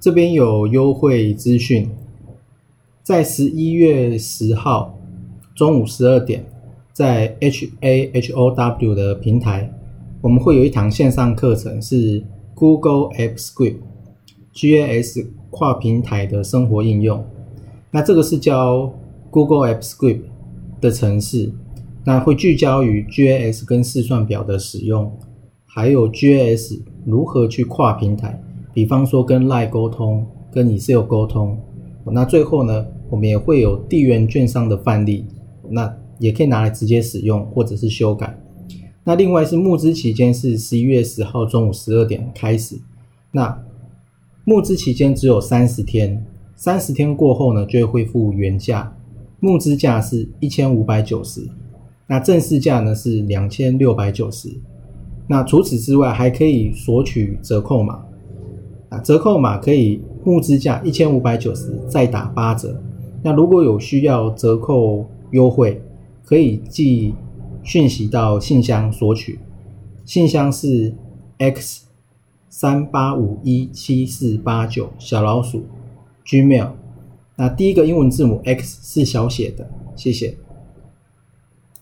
这边有优惠资讯，在十一月十号中午十二点，在 H A H O W 的平台，我们会有一堂线上课程，是 Google App Script G A S 跨平台的生活应用。那这个是教 Google App Script 的程式，那会聚焦于 G A S 跟试算表的使用。还有 GIS 如何去跨平台，比方说跟 Line 沟通、跟 Excel 沟通。那最后呢，我们也会有地缘券商的范例，那也可以拿来直接使用或者是修改。那另外是募资期间是十一月十号中午十二点开始，那募资期间只有三十天，三十天过后呢就会恢复原价，募资价是一千五百九十，那正式价呢是两千六百九十。那除此之外，还可以索取折扣码啊，折扣码可以募资价一千五百九十，再打八折。那如果有需要折扣优惠，可以寄讯息到信箱索取，信箱是 x 三八五一七四八九小老鼠 gmail。那第一个英文字母 x 是小写的，谢谢。